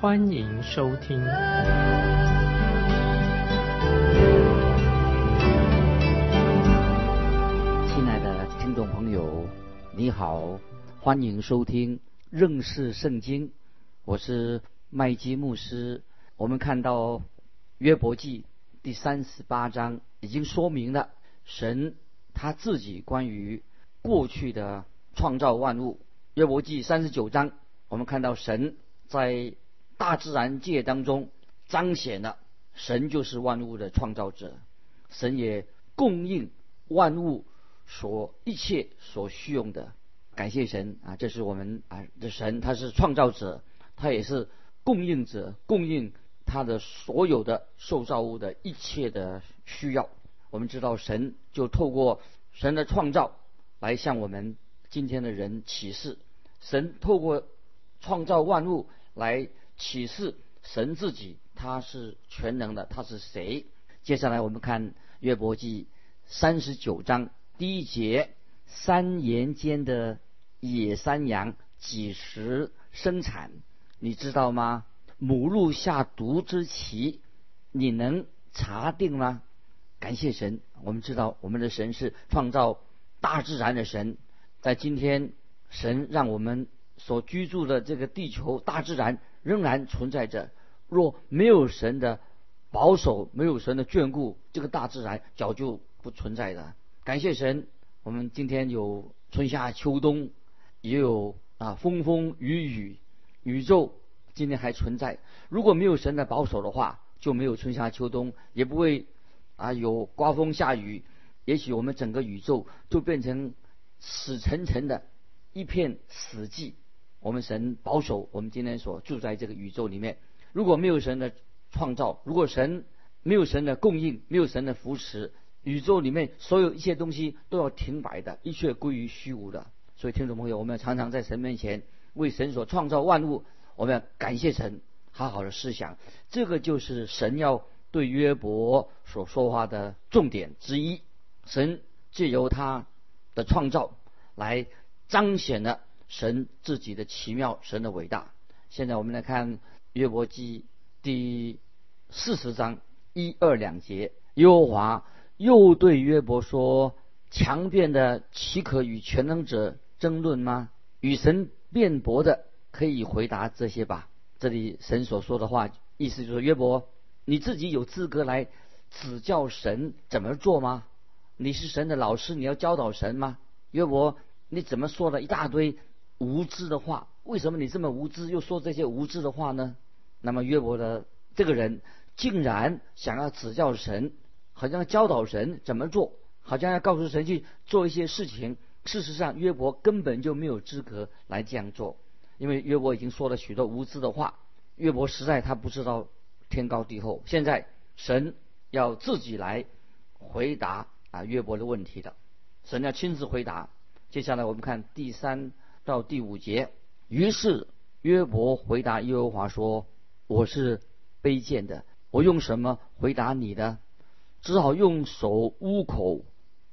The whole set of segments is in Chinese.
欢迎收听。亲爱的听众朋友，你好，欢迎收听认识圣经，我是麦基牧师。我们看到约伯记第三十八章已经说明了神。他自己关于过去的创造万物，约伯记三十九章，我们看到神在大自然界当中彰显了神就是万物的创造者，神也供应万物所一切所需用的。感谢神啊，这是我们啊的神，他是创造者，他也是供应者，供应他的所有的受造物的一切的需要。我们知道神就透过神的创造来向我们今天的人启示，神透过创造万物来启示神自己，他是全能的，他是谁？接下来我们看约伯记三十九章第一节：山岩间的野山羊几时生产？你知道吗？母鹿下毒之期，你能查定吗？感谢神，我们知道我们的神是创造大自然的神。在今天，神让我们所居住的这个地球大自然仍然存在着。若没有神的保守，没有神的眷顾，这个大自然早就不存在的。感谢神，我们今天有春夏秋冬，也有啊风风雨雨，宇宙今天还存在。如果没有神的保守的话，就没有春夏秋冬，也不会。啊，有刮风下雨，也许我们整个宇宙就变成死沉沉的一片死寂。我们神保守我们今天所住在这个宇宙里面。如果没有神的创造，如果神没有神的供应，没有神的扶持，宇宙里面所有一切东西都要停摆的，一切归于虚无的。所以，听众朋友，我们要常常在神面前为神所创造万物，我们要感谢神，好好的思想。这个就是神要。对约伯所说话的重点之一，神借由他的创造来彰显了神自己的奇妙，神的伟大。现在我们来看约伯记第四十章一二两节，耶和华又对约伯说：“强辩的岂可与全能者争论吗？与神辩驳的可以回答这些吧。”这里神所说的话，意思就是约伯。你自己有资格来指教神怎么做吗？你是神的老师，你要教导神吗？约伯，你怎么说了一大堆无知的话？为什么你这么无知，又说这些无知的话呢？那么约伯的这个人竟然想要指教神，好像教导神怎么做，好像要告诉神去做一些事情。事实上，约伯根本就没有资格来这样做，因为约伯已经说了许多无知的话。约伯实在他不知道。天高地厚，现在神要自己来回答啊约伯的问题的，神要亲自回答。接下来我们看第三到第五节。于是约伯回答耶和华说：“我是卑贱的，我用什么回答你呢？只好用手捂口。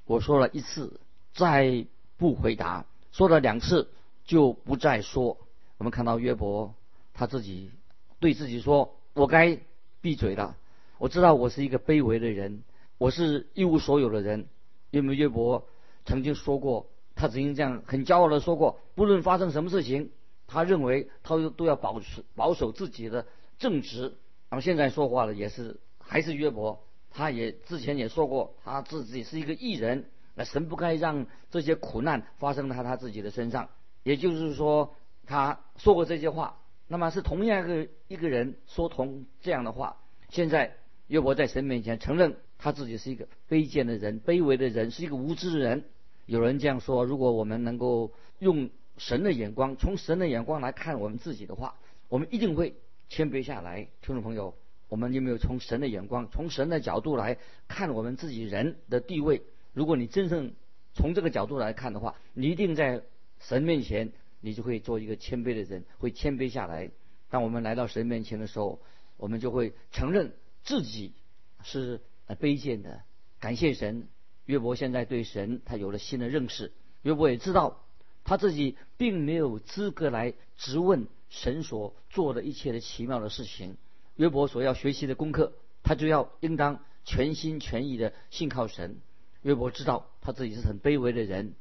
我说了一次，再不回答；说了两次，就不再说。”我们看到约伯他自己对自己说。我该闭嘴了。我知道我是一个卑微的人，我是一无所有的人。因为约伯曾经说过，他曾经这样很骄傲的说过：，不论发生什么事情，他认为他都都要保持保守自己的正直。那么现在说话的也是还是约伯，他也之前也说过，他自己是一个艺人，那神不该让这些苦难发生在他自己的身上。也就是说，他说过这些话。那么是同样一个一个人说同这样的话。现在约伯在神面前承认他自己是一个卑贱的人、卑微的人，是一个无知的人。有人这样说：如果我们能够用神的眼光，从神的眼光来看我们自己的话，我们一定会谦卑下来。听众朋友，我们有没有从神的眼光，从神的角度来看我们自己人的地位？如果你真正从这个角度来看的话，你一定在神面前，你就会做一个谦卑的人，会谦卑下来。当我们来到神面前的时候，我们就会承认自己是卑贱的。感谢神，约伯现在对神他有了新的认识。约伯也知道他自己并没有资格来质问神所做的一切的奇妙的事情。约伯所要学习的功课，他就要应当全心全意的信靠神。约伯知道他自己是很卑微的人，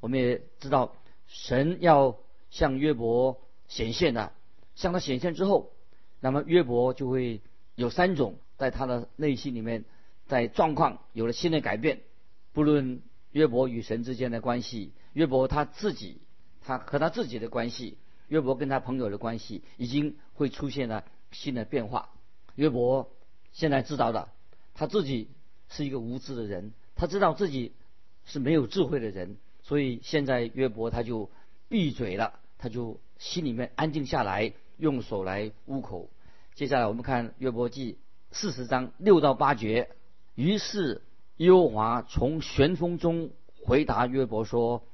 我们也知道神要向约伯显现的，向他显现之后，那么约伯就会有三种在他的内心里面，在状况有了新的改变。不论约伯与神之间的关系，约伯他自己，他和他自己的关系，约伯跟他朋友的关系，已经会出现了新的变化。约伯现在知道了，他自己是一个无知的人。他知道自己是没有智慧的人，所以现在约伯他就闭嘴了，他就心里面安静下来，用手来捂口。接下来我们看约伯记四十章六到八节。于是耶和华从旋风中回答约伯说：“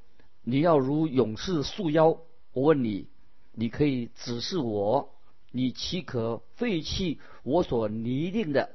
你要如勇士束腰。我问你，你可以指示我，你岂可废弃我所拟定的？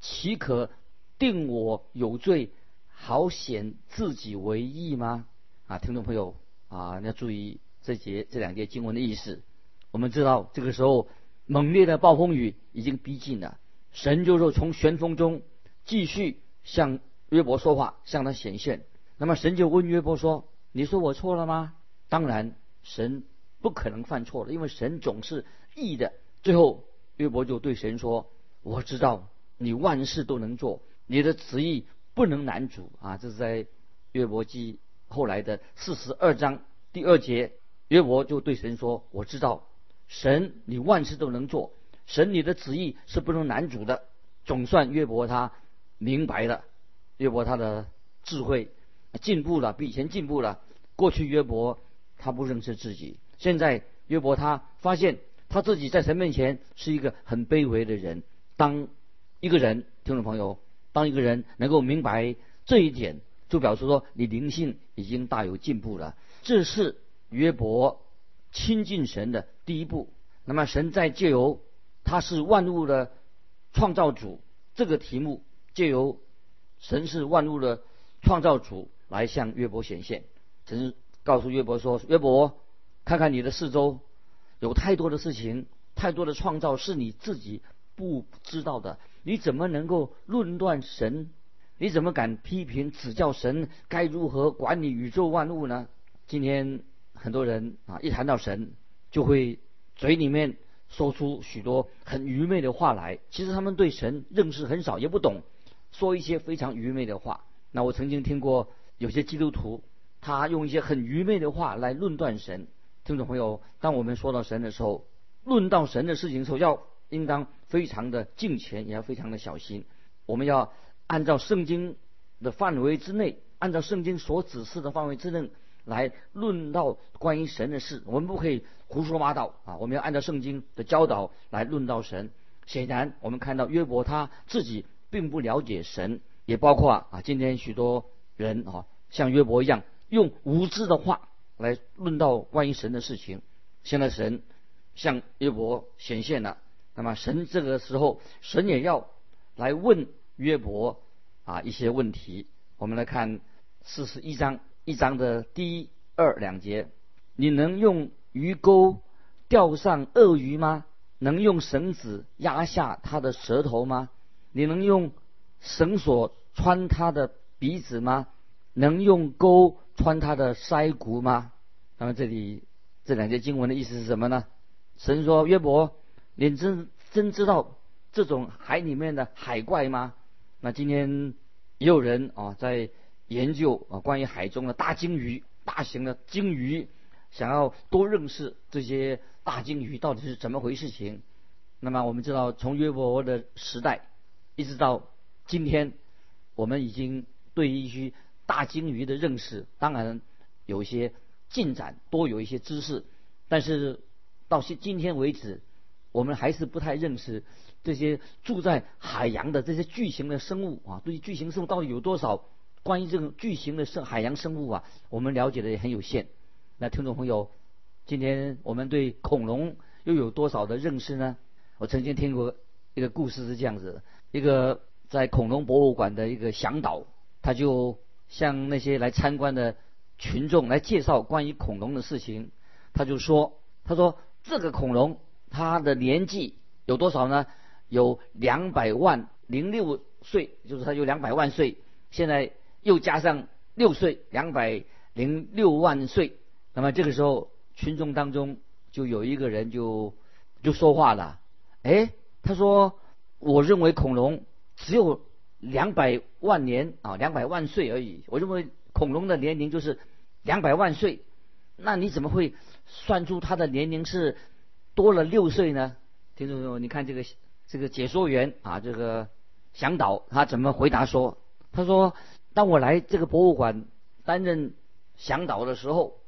岂可定我有罪？”好显自己为义吗？啊，听众朋友啊，你要注意这节这两节经文的意思。我们知道这个时候猛烈的暴风雨已经逼近了，神就说从旋风中继续向约伯说话，向他显现。那么神就问约伯说：“你说我错了吗？”当然，神不可能犯错的，因为神总是义的。最后约伯就对神说：“我知道你万事都能做，你的旨意。”不能难主啊！这是在约伯记后来的四十二章第二节，约伯就对神说：“我知道，神你万事都能做，神你的旨意是不能难主的。”总算约伯他明白了，约伯他的智慧进步了，比以前进步了。过去约伯他不认识自己，现在约伯他发现他自己在神面前是一个很卑微的人。当一个人，听众朋友。当一个人能够明白这一点，就表示说你灵性已经大有进步了。这是约伯亲近神的第一步。那么神在借由他是万物的创造主这个题目，借由神是万物的创造主来向约伯显现。神告诉约伯说：“约伯，看看你的四周，有太多的事情，太多的创造是你自己不知道的。”你怎么能够论断神？你怎么敢批评指教神该如何管理宇宙万物呢？今天很多人啊，一谈到神，就会嘴里面说出许多很愚昧的话来。其实他们对神认识很少，也不懂，说一些非常愚昧的话。那我曾经听过有些基督徒，他用一些很愚昧的话来论断神。听众朋友，当我们说到神的时候，论到神的事情的时候，要。应当非常的敬虔，也要非常的小心。我们要按照圣经的范围之内，按照圣经所指示的范围之内来论到关于神的事。我们不可以胡说八道啊！我们要按照圣经的教导来论到神。显然，我们看到约伯他自己并不了解神，也包括啊，今天许多人啊，像约伯一样，用无知的话来论到关于神的事情。现在神向约伯显现了。那么神这个时候，神也要来问约伯啊一些问题。我们来看四十一章一章的第一二两节：你能用鱼钩钓上鳄鱼吗？能用绳子压下它的舌头吗？你能用绳索穿他的鼻子吗？能用钩穿他的腮骨吗？那么这里这两节经文的意思是什么呢？神说约伯。你真真知道这种海里面的海怪吗？那今天也有人啊在研究啊关于海中的大鲸鱼、大型的鲸鱼，想要多认识这些大鲸鱼到底是怎么回事情。那么我们知道，从约伯的时代一直到今天，我们已经对一些大鲸鱼的认识，当然有一些进展，多有一些知识，但是到现今天为止。我们还是不太认识这些住在海洋的这些巨型的生物啊。对于巨型生物到底有多少？关于这种巨型的生海洋生物啊，我们了解的也很有限。那听众朋友，今天我们对恐龙又有多少的认识呢？我曾经听过一个故事是这样子：一个在恐龙博物馆的一个向导，他就向那些来参观的群众来介绍关于恐龙的事情。他就说：“他说这个恐龙它的年纪有多少呢？有两百万零六岁，就是它有两百万岁。现在。”又加上六岁，两百零六万岁。那么这个时候，群众当中就有一个人就就说话了。哎，他说：“我认为恐龙只有两百万年啊，两百万岁而已。我认为恐龙的年龄就是两百万岁。那你怎么会算出它的年龄是多了六岁呢？”听众朋友，你看这个这个解说员啊，这个向导他怎么回答说：“他说。”当我来这个博物馆担任向导的时候，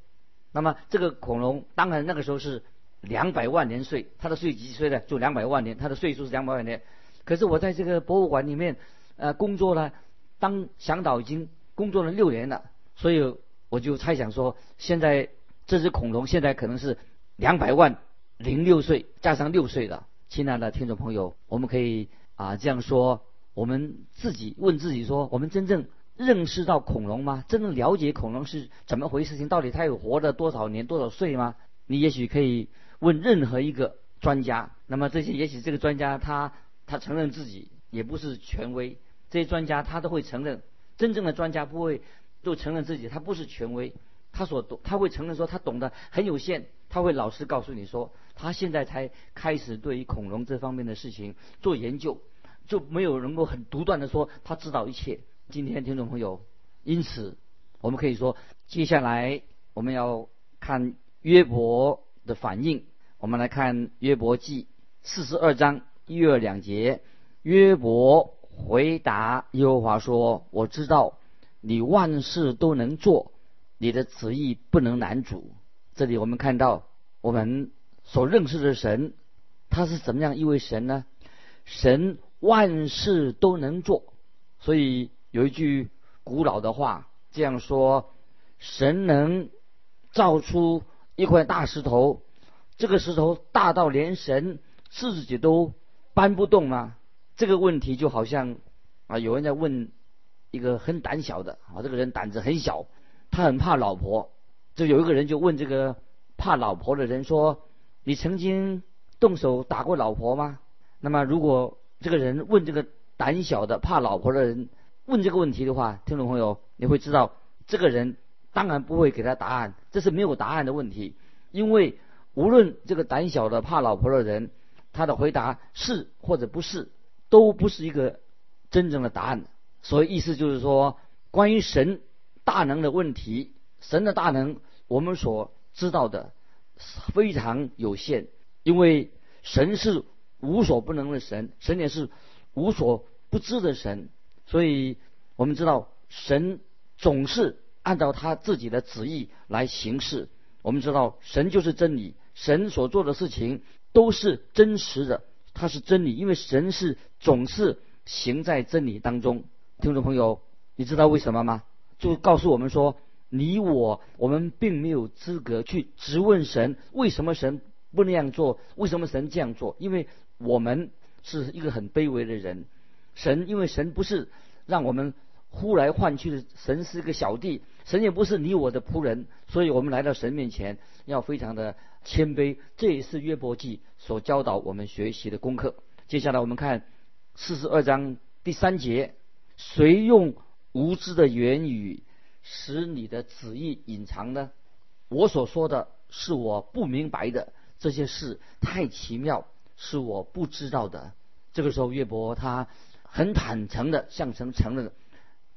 那么这个恐龙当然那个时候是两百万年岁，它的岁几岁呢？就两百万年，它的岁数是两百万年。可是我在这个博物馆里面呃工作了，当向导已经工作了六年了，所以我就猜想说，现在这只恐龙现在可能是两百万零六岁加上六岁了。亲爱的听众朋友，我们可以啊这样说，我们自己问自己说，我们真正。认识到恐龙吗？真正了解恐龙是怎么回事？情到底它有活了多少年、多少岁吗？你也许可以问任何一个专家。那么这些，也许这个专家他他承认自己也不是权威。这些专家他都会承认，真正的专家不会都承认自己他不是权威。他所懂，他会承认说他懂得很有限。他会老实告诉你说，他现在才开始对于恐龙这方面的事情做研究，就没有能够很独断的说他知道一切。今天听众朋友，因此我们可以说，接下来我们要看约伯的反应。我们来看约伯记四十二章一二两节。约伯回答耶和华说：“我知道你万事都能做，你的旨意不能难阻。”这里我们看到我们所认识的神，他是怎么样一位神呢？神万事都能做，所以。有一句古老的话这样说：“神能造出一块大石头，这个石头大到连神自己都搬不动吗？”这个问题就好像啊，有人在问一个很胆小的啊，这个人胆子很小，他很怕老婆。就有一个人就问这个怕老婆的人说：“你曾经动手打过老婆吗？”那么如果这个人问这个胆小的怕老婆的人，问这个问题的话，听众朋友，你会知道，这个人当然不会给他答案，这是没有答案的问题。因为无论这个胆小的怕老婆的人，他的回答是或者不是，都不是一个真正的答案。所以意思就是说，关于神大能的问题，神的大能我们所知道的非常有限，因为神是无所不能的神，神也是无所不知的神。所以，我们知道神总是按照他自己的旨意来行事。我们知道神就是真理，神所做的事情都是真实的，它是真理，因为神是总是行在真理当中。听众朋友，你知道为什么吗？就告诉我们说，你我我们并没有资格去质问神为什么神不那样做，为什么神这样做，因为我们是一个很卑微的人。神，因为神不是让我们呼来唤去的，神是个小弟，神也不是你我的仆人，所以我们来到神面前要非常的谦卑。这也是约伯记所教导我们学习的功课。接下来我们看四十二章第三节：谁用无知的言语使你的旨意隐藏呢？我所说的是我不明白的，这些事太奇妙，是我不知道的。这个时候，约伯他。很坦诚的向神承认，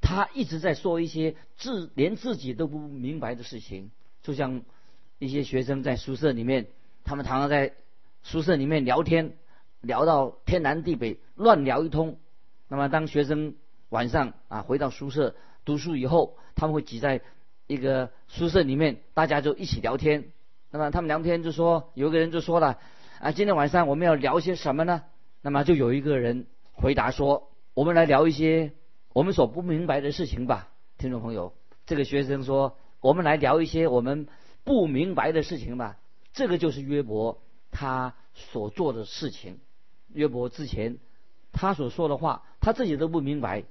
他一直在说一些自连自己都不明白的事情，就像一些学生在宿舍里面，他们常常在宿舍里面聊天，聊到天南地北，乱聊一通。那么当学生晚上啊回到宿舍读书以后，他们会挤在一个宿舍里面，大家就一起聊天。那么他们聊天就说，有个人就说了，啊，今天晚上我们要聊些什么呢？那么就有一个人回答说：“我们来聊一些我们所不明白的事情吧。”听众朋友，这个学生说：“我们来聊一些我们不明白的事情吧。”这个就是约伯他所做的事情。约伯之前他所说的话，他自己都不明白，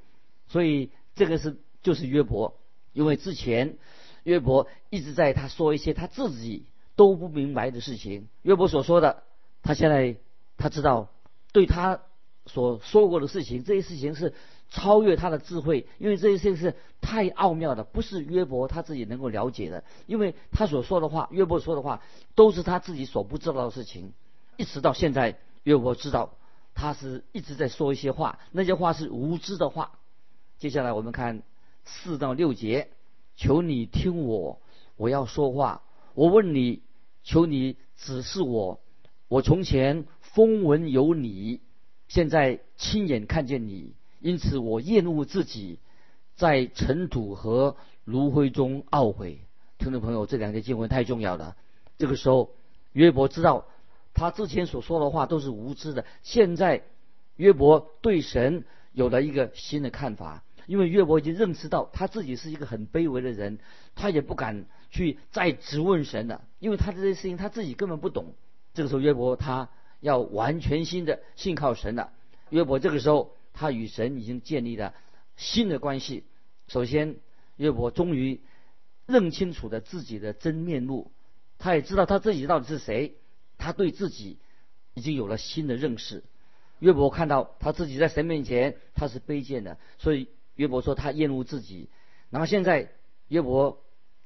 所以这个是就是约伯，因为之前约伯一直在他说一些他自己都不明白的事情。约伯所说的，他现在他知道。对他所说过的事情，这些事情是超越他的智慧，因为这些事情是太奥妙的，不是约伯他自己能够了解的。因为他所说的话，约伯说的话，都是他自己所不知道的事情。一直到现在，约伯知道他是一直在说一些话，那些话是无知的话。接下来我们看四到六节，求你听我，我要说话。我问你，求你指示我。我从前。风闻有你，现在亲眼看见你，因此我厌恶自己，在尘土和炉灰中懊悔。听众朋友，这两节经文太重要了。这个时候，约伯知道他之前所说的话都是无知的。现在，约伯对神有了一个新的看法，因为约伯已经认识到他自己是一个很卑微的人，他也不敢去再质问神了，因为他这些事情他自己根本不懂。这个时候，约伯他。要完全新的信靠神了。约伯这个时候，他与神已经建立了新的关系。首先，约伯终于认清楚了自己的真面目，他也知道他自己到底是谁。他对自己已经有了新的认识。约伯看到他自己在神面前他是卑贱的，所以约伯说他厌恶自己。然后现在，约伯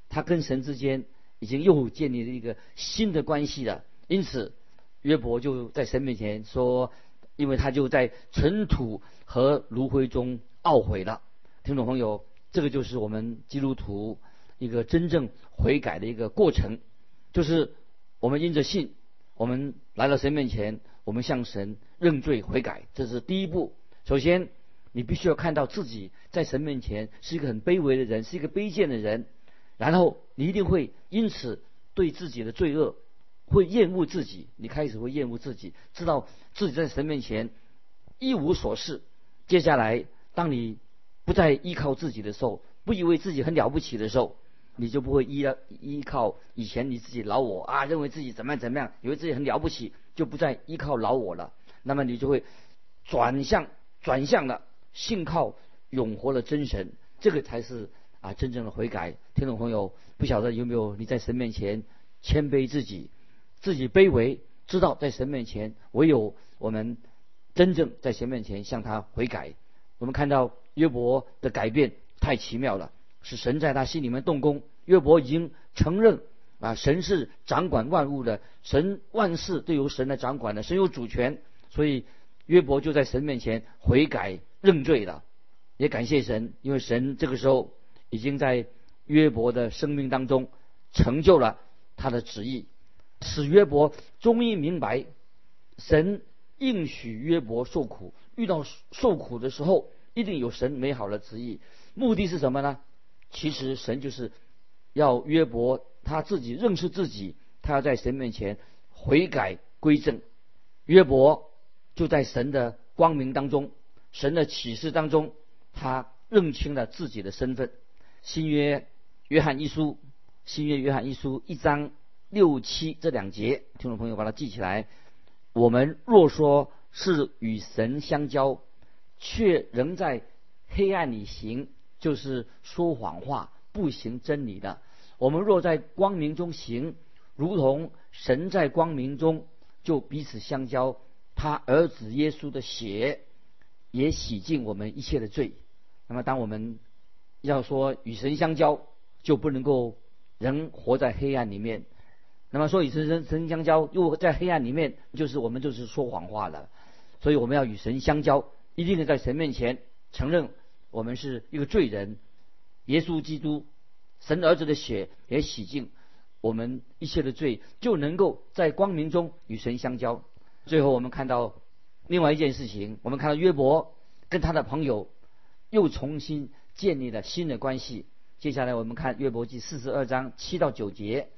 他跟神之间已经又建立了一个新的关系了。因此。约伯就在神面前说，因为他就在尘土和炉灰中懊悔了。听众朋友，这个就是我们基督徒一个真正悔改的一个过程，就是我们因着信，我们来到神面前，我们向神认罪悔改，这是第一步。首先，你必须要看到自己在神面前是一个很卑微的人，是一个卑贱的人，然后你一定会因此对自己的罪恶。会厌恶自己，你开始会厌恶自己，知道自己在神面前一无所事。接下来，当你不再依靠自己的时候，不以为自己很了不起的时候，你就不会依依靠以前你自己老我啊，认为自己怎么样怎么样，以为自己很了不起，就不再依靠老我了。那么你就会转向转向了，信靠永活的真神，这个才是啊真正的悔改。听众朋友，不晓得有没有你在神面前谦卑自己？自己卑微，知道在神面前，唯有我们真正在神面前向他悔改。我们看到约伯的改变太奇妙了，是神在他心里面动工。约伯已经承认啊，神是掌管万物的，神万事都由神来掌管的，神有主权。所以约伯就在神面前悔改认罪了，也感谢神，因为神这个时候已经在约伯的生命当中成就了他的旨意。使约伯终于明白，神应许约伯受苦，遇到受苦的时候，一定有神美好的旨意。目的是什么呢？其实神就是要约伯他自己认识自己，他要在神面前悔改归正。约伯就在神的光明当中，神的启示当中，他认清了自己的身份。新约约翰一书，新约约翰一书一章。六七这两节，听众朋友把它记起来。我们若说是与神相交，却仍在黑暗里行，就是说谎话，不行真理的。我们若在光明中行，如同神在光明中，就彼此相交。他儿子耶稣的血也洗净我们一切的罪。那么，当我们要说与神相交，就不能够人活在黑暗里面。那么说与神神神相交，又在黑暗里面，就是我们就是说谎话了。所以我们要与神相交，一定是在神面前承认我们是一个罪人。耶稣基督，神儿子的血也洗净我们一切的罪，就能够在光明中与神相交。最后我们看到另外一件事情，我们看到约伯跟他的朋友又重新建立了新的关系。接下来我们看约伯记四十二章七到九节。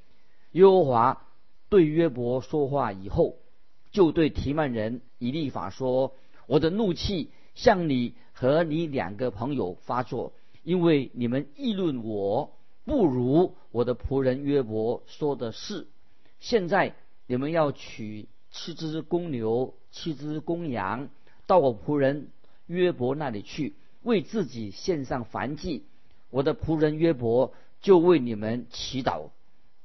耶和华对约伯说话以后，就对提曼人以利法说：“我的怒气向你和你两个朋友发作，因为你们议论我不如我的仆人约伯说的是。现在你们要取七只公牛、七只公羊，到我仆人约伯那里去，为自己献上燔祭。我的仆人约伯就为你们祈祷。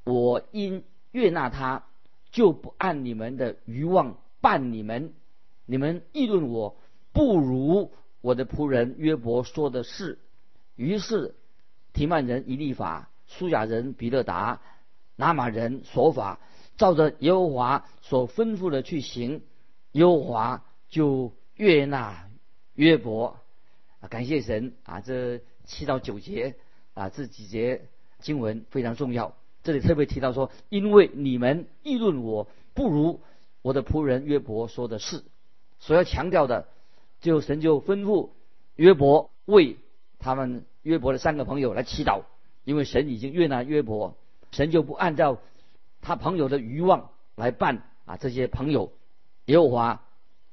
我因悦纳他。”就不按你们的欲望办你们，你们议论我不如我的仆人约伯说的是。于是提曼人以利法、苏亚人比勒达、拿马人说法，照着耶和华所吩咐的去行，耶和华就悦纳约伯。啊，感谢神啊！这七到九节啊，这几节经文非常重要。这里特别提到说，因为你们议论我不如我的仆人约伯说的是，所要强调的，就神就吩咐约伯为他们约伯的三个朋友来祈祷，因为神已经悦纳约伯，神就不按照他朋友的欲望来办啊这些朋友，耶和华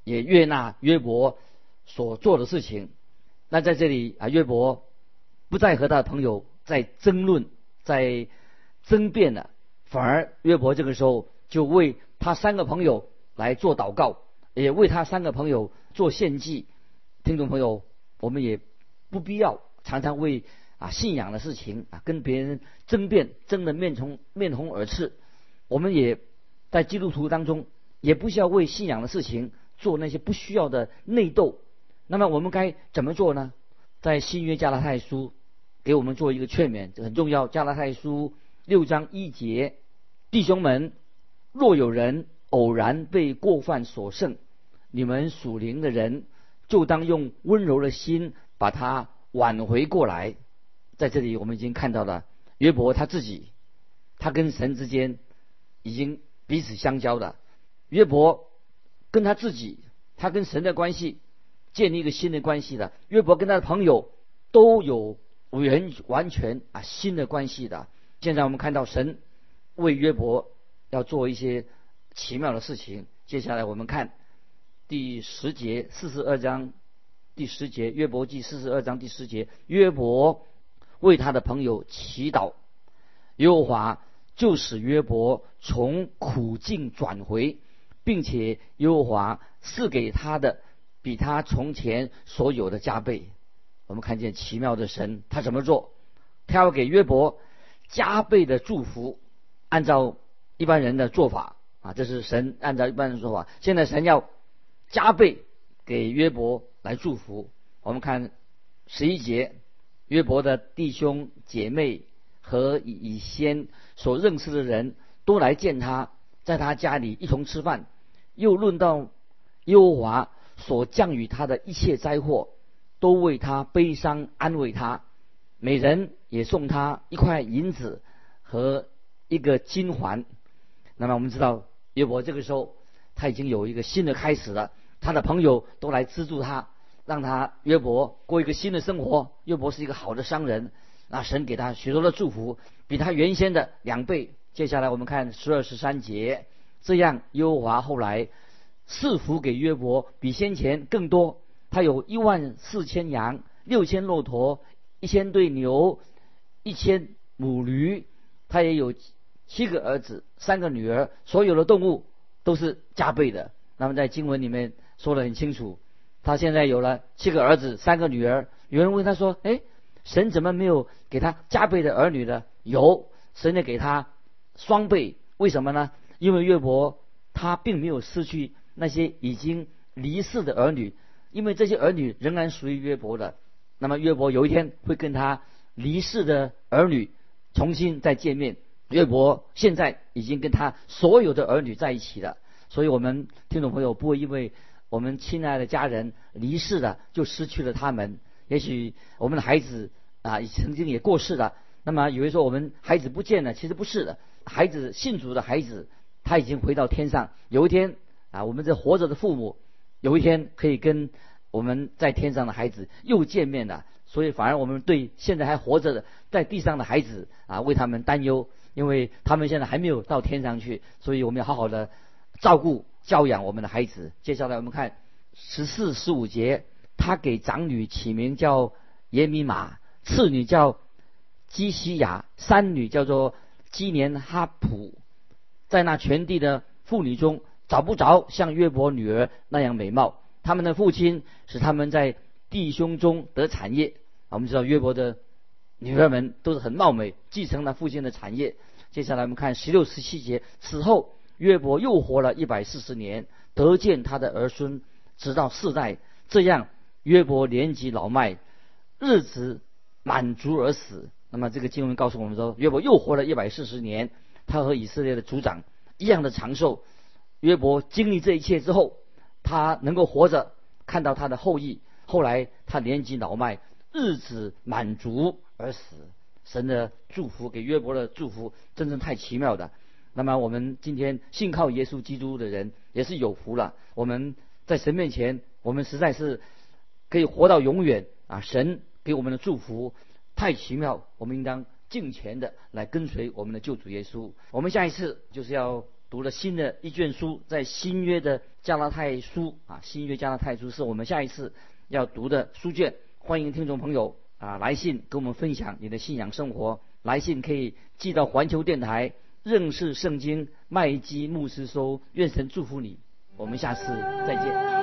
也悦纳约伯所做的事情。那在这里啊，约伯不再和他的朋友在争论，在。争辩了，反而约伯这个时候就为他三个朋友来做祷告，也为他三个朋友做献祭。听众朋友，我们也不必要常常为啊信仰的事情啊跟别人争辩，争得面红面红耳赤。我们也在基督徒当中，也不需要为信仰的事情做那些不需要的内斗。那么我们该怎么做呢？在新约加拉太书给我们做一个劝勉，很重要。加拉太书。六章一节，弟兄们，若有人偶然被过犯所胜，你们属灵的人就当用温柔的心把他挽回过来。在这里，我们已经看到了约伯他自己，他跟神之间已经彼此相交的。约伯跟他自己，他跟神的关系建立一个新的关系的。约伯跟他的朋友都有完完全啊新的关系的。现在我们看到神为约伯要做一些奇妙的事情。接下来我们看第十节四十二章第十节约伯记四十二章第十节约伯为他的朋友祈祷，耶和华就使约伯从苦境转回，并且耶和华赐给他的比他从前所有的加倍。我们看见奇妙的神，他怎么做？他要给约伯。加倍的祝福，按照一般人的做法啊，这是神按照一般人的做法。现在神要加倍给约伯来祝福。我们看十一节，约伯的弟兄姐妹和以先所认识的人都来见他，在他家里一同吃饭，又论到优华所降与他的一切灾祸，都为他悲伤安慰他。每人也送他一块银子和一个金环。那么我们知道约伯这个时候他已经有一个新的开始了，他的朋友都来资助他，让他约伯过一个新的生活。约伯是一个好的商人，那神给他许多的祝福，比他原先的两倍。接下来我们看十二十三节，这样优华后来赐福给约伯，比先前更多。他有一万四千羊，六千骆驼。一千对牛，一千母驴，他也有七个儿子，三个女儿，所有的动物都是加倍的。那么在经文里面说的很清楚，他现在有了七个儿子，三个女儿。有人问他说：“哎，神怎么没有给他加倍的儿女呢？”有，神也给他双倍。为什么呢？因为约伯他并没有失去那些已经离世的儿女，因为这些儿女仍然属于约伯的。那么约伯有一天会跟他离世的儿女重新再见面。约伯现在已经跟他所有的儿女在一起了，所以我们听众朋友不会因为我们亲爱的家人离世了就失去了他们。也许我们的孩子啊曾经也过世了，那么以为说我们孩子不见了，其实不是的。孩子信主的孩子他已经回到天上，有一天啊我们这活着的父母有一天可以跟。我们在天上的孩子又见面了，所以反而我们对现在还活着的在地上的孩子啊，为他们担忧，因为他们现在还没有到天上去，所以我们要好好的照顾教养我们的孩子。接下来我们看十四、十五节，他给长女起名叫耶米玛，次女叫基西亚，三女叫做基年哈普。在那全地的妇女中，找不着像约伯女儿那样美貌。他们的父亲使他们在弟兄中得产业。我们知道约伯的女儿们都是很貌美，继承了父亲的产业。接下来我们看十六、十七节。此后，约伯又活了一百四十年，得见他的儿孙，直到四代。这样，约伯年纪老迈，日子满足而死。那么，这个经文告诉我们说，约伯又活了一百四十年，他和以色列的族长一样的长寿。约伯经历这一切之后，他能够活着看到他的后裔。后来，他年纪老迈，日子满足而死。神的祝福给约伯的祝福，真正太奇妙的。那么我们今天信靠耶稣基督的人也是有福了。我们在神面前，我们实在是可以活到永远啊！神给我们的祝福太奇妙，我们应当敬虔的来跟随我们的救主耶稣。我们下一次就是要读了新的一卷书，在新约的加拉太书啊，新约加拉太书是我们下一次要读的书卷。欢迎听众朋友。啊，来信跟我们分享你的信仰生活。来信可以寄到环球电台认识圣经麦基牧师收。愿神祝福你，我们下次再见。